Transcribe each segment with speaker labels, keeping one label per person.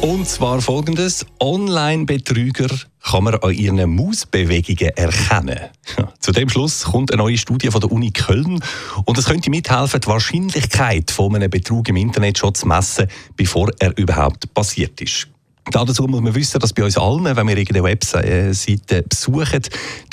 Speaker 1: und zwar folgendes: Online-Betrüger kann man an ihren Mausbewegungen erkennen. Zu dem Schluss kommt eine neue Studie von der Uni Köln und es könnte mithelfen, die Wahrscheinlichkeit von einem Betrug im Internet schon zu messen, bevor er überhaupt passiert ist. Dazu muss man wissen, dass bei uns allen, wenn wir irgendeine Webseite besuchen,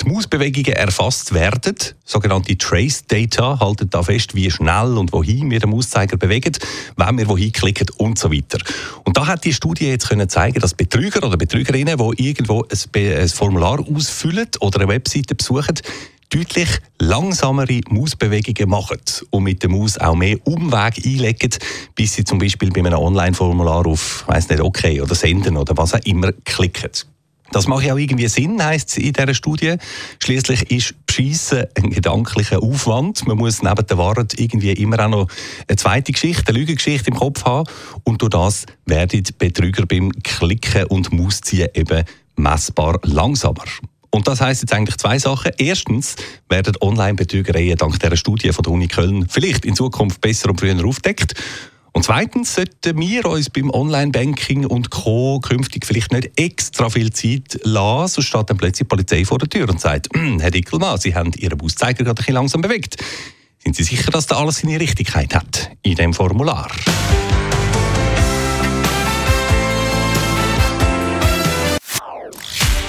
Speaker 1: die Mausbewegungen erfasst werden. Sogenannte Trace Data halten da fest, wie schnell und wohin wir den Mauszeiger bewegen, wenn wir wohin klicken und so weiter. Und da hat die Studie jetzt können zeigen, dass Betrüger oder Betrügerinnen, die irgendwo ein, Formular ausfüllen oder eine Webseite besuchen, deutlich langsamere Mausbewegungen machen und mit der Maus auch mehr Umweg einlegen, bis sie zum Beispiel bei einem Online-Formular auf, weiß nicht, OK oder Senden oder was auch immer klicken. Das macht ja auch irgendwie Sinn, heisst es in dieser Studie. Schließlich ist Beschissen ein gedanklicher Aufwand. Man muss neben der Wahrheit irgendwie immer auch noch eine zweite Geschichte, eine Lügengeschichte im Kopf haben. Und durch das werden die Betrüger beim Klicken und Mausziehen eben messbar langsamer. Und das heißt jetzt eigentlich zwei Sachen. Erstens werden Online-Betrügereien dank dieser Studie von der Uni Köln vielleicht in Zukunft besser und früher aufdeckt. Und zweitens sollten wir uns beim Online-Banking und Co. künftig vielleicht nicht extra viel Zeit lassen, sonst steht dann plötzlich die Polizei vor der Tür und sagt, Herr Dickelmann, Sie haben Ihren Auszeiger gerade ein bisschen langsam bewegt. Sind Sie sicher, dass da alles seine Richtigkeit hat in dem Formular?